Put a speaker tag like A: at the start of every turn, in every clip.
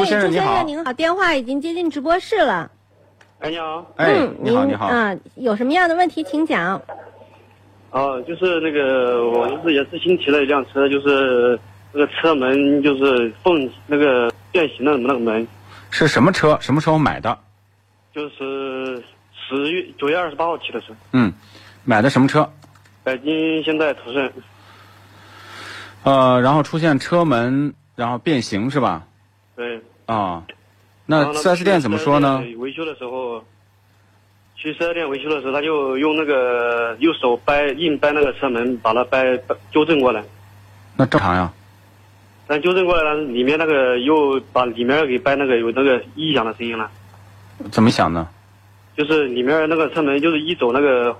A: 哎，
B: 朱先生您好
A: 您好，电话已经接进直播室了。
C: 哎，你好，
B: 哎
A: 嗯，，
B: 你好，
A: 您
B: 你好。
A: 啊，有什么样的问题请讲。
C: 哦，就是那个，我就是也是新提了一辆车，就是那个车门就是缝那个变形的那个门，
B: 是什么车？什么时候买的？
C: 就是十月九月二十八号提的车，
B: 嗯，买的什么车？
C: 北京现代途胜。
B: 呃，然后出现车门然后变形是吧？
C: 对。
B: 啊，那
C: 然后
B: 4S 店怎么说呢？？
C: 维修的时候，去四 S 店维修的时候，他就用那个用手掰硬掰那个车门，把它掰掰纠正过来。
B: 那正常呀。
C: 但纠正过来了，里面那个又把里面给掰那个有那个异响的声音了。
B: 怎么响呢？
C: 就是里面那个车门，就是一走那个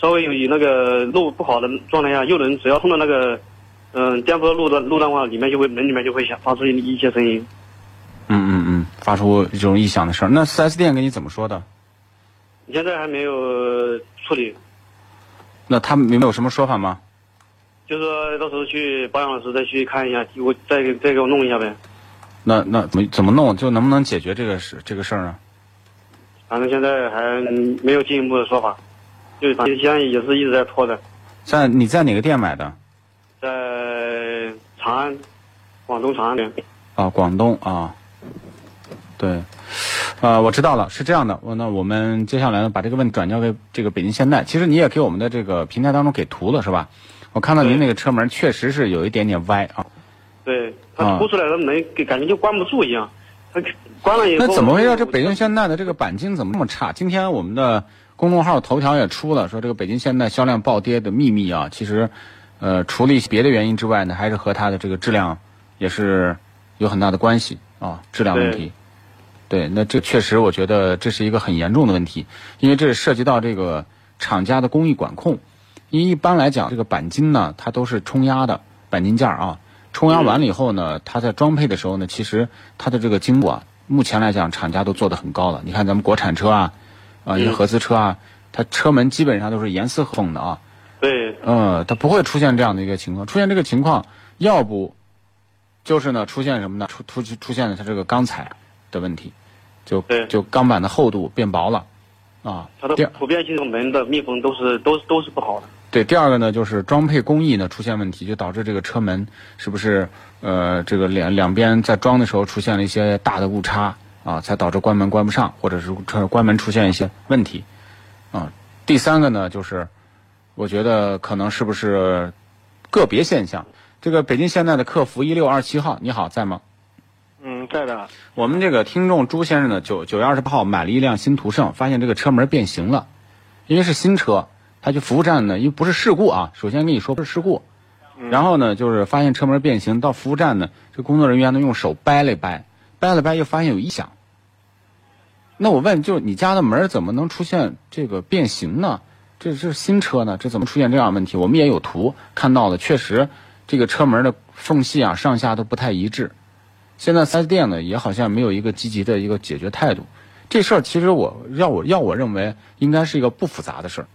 C: 稍微有有那个路不好的状态下，右轮只要碰到那个嗯颠簸路段路段的话，里面就会门里面就会响发出一些声音。
B: 嗯嗯嗯，发出这种异响的声儿。那四 S 店跟你怎么说的？
C: 现在还没有处理，
B: 那他们有没有什么说法吗？
C: 就说到时候去保养的时候再去看一下，我再给再给我弄一下呗。
B: 那那怎么怎么弄？就能不能解决这个事这个事儿呢？
C: 反正现在还没有进一步的说法，就是反正现在也是一直在拖着，
B: 在你在哪个店买的？
C: 在长安，广东长安店。
B: 啊，广东啊，对，呃，我知道了，是这样的，我那我们接下来呢，把这个问题转交给这个北京现代。其实你也给我们的这个平台当中给图了，是吧？我看到您那个车门确实是有一点点歪啊。
C: 对，
B: 啊
C: 它凸出来的门给感觉就关不住一样，它关了以后。
B: 那怎么回事？这北京现代的这个钣金怎么这么差？今天我们的公众号头条也出了，说这个北京现代销量暴跌的秘密啊，其实，呃，除了一些别的原因之外呢，还是和它的这个质量也是有很大的关系啊，质量问题。对，那这确实我觉得这是一个很严重的问题，因为这涉及到这个厂家的工艺管控。因为一般来讲，这个钣金呢，它都是冲压的钣金件儿啊，冲压完了以后呢，它在装配的时候呢，其实它的这个精度啊，目前来讲厂家都做得很高了。你看咱们国产车啊，啊，一些
C: 嗯
B: 合资车啊，它车门基本上都是严丝合缝的啊，
C: 对，
B: 嗯，它不会出现这样的一个情况。出现这个情况，要不就是呢出现什么呢？出出出现了它这个钢材的问题，就就钢板的厚度变薄了，啊。
C: 它的普遍性门的密封都是都都是不好的。
B: 对，第二个呢就是装配工艺呢出现问题，就导致这个车门是不是呃这个两两边在装的时候出现了一些大的误差啊，才导致关门关不上，或者是车关门出现一些问题啊。第三个呢就是我觉得可能是不是个别现象。这个北京现代的客服一六二七号，你好，在吗？
C: 嗯，在的。
B: 我们这个听众朱先生呢，九九月二十八号买了一辆新途胜，发现这个车门变形了，因为是新车，他去服务站呢，因为不是事故啊，首先跟你说不是事故，然后呢就是发现车门变形，到服务站呢，这工作人员呢用手掰了掰，掰了掰又发现有异响。那我问，就是你家的门怎么能出现这个变形呢？这这是新车呢，这怎么出现这样的问题？我们也有图看到了，确实这个车门的缝隙啊上下都不太一致。现在四 S 店呢也好像没有一个积极的一个解决态度。这事儿其实我要我要我认为应该是一个不复杂的事儿。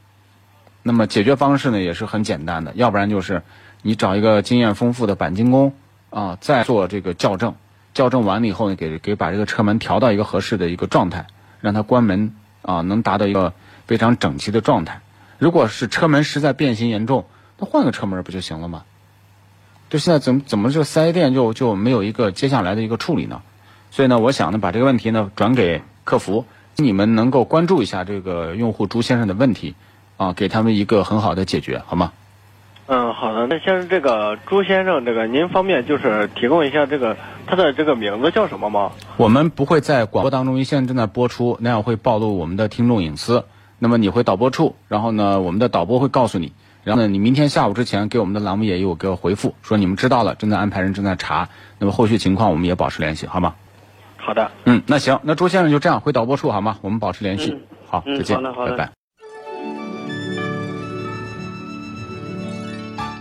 B: 那么解决方式呢也是很简单的，要不然就是你找一个经验丰富的钣金工啊，再做这个校正，校正完了以后呢，给给把这个车门调到一个合适的一个状态，让它关门啊能达到一个非常整齐的状态。如果是车门实在变形严重，那换个车门不就行了吗？就现在怎么怎么这四 S 店就就没有一个接下来的一个处理呢？所以呢，我想呢把这个问题呢转给客服，你们能够关注一下这个用户朱先生的问题，啊，给他们一个很好的解决，好吗？
D: 嗯，好的。那先生这个朱先生，这个您方便就是提供一下这个他的这个名字叫什么吗？
B: 我们不会在广播当中，因为现在正在播出，那样会暴露我们的听众隐私。那么你回导播处，然后呢，我们的导播会告诉你，然后呢，你明天下午之前给我们的栏目也有给我回复，说你们知道了，正在安排人正在查，那么后续情况我们也保持联系，好吗？
D: 好的。
B: 嗯，那行，那朱先生就这样回导播处好吗？我们保持联系。
C: 嗯
B: 好，
C: 嗯
B: 再见，
C: 好的好的
B: 拜拜。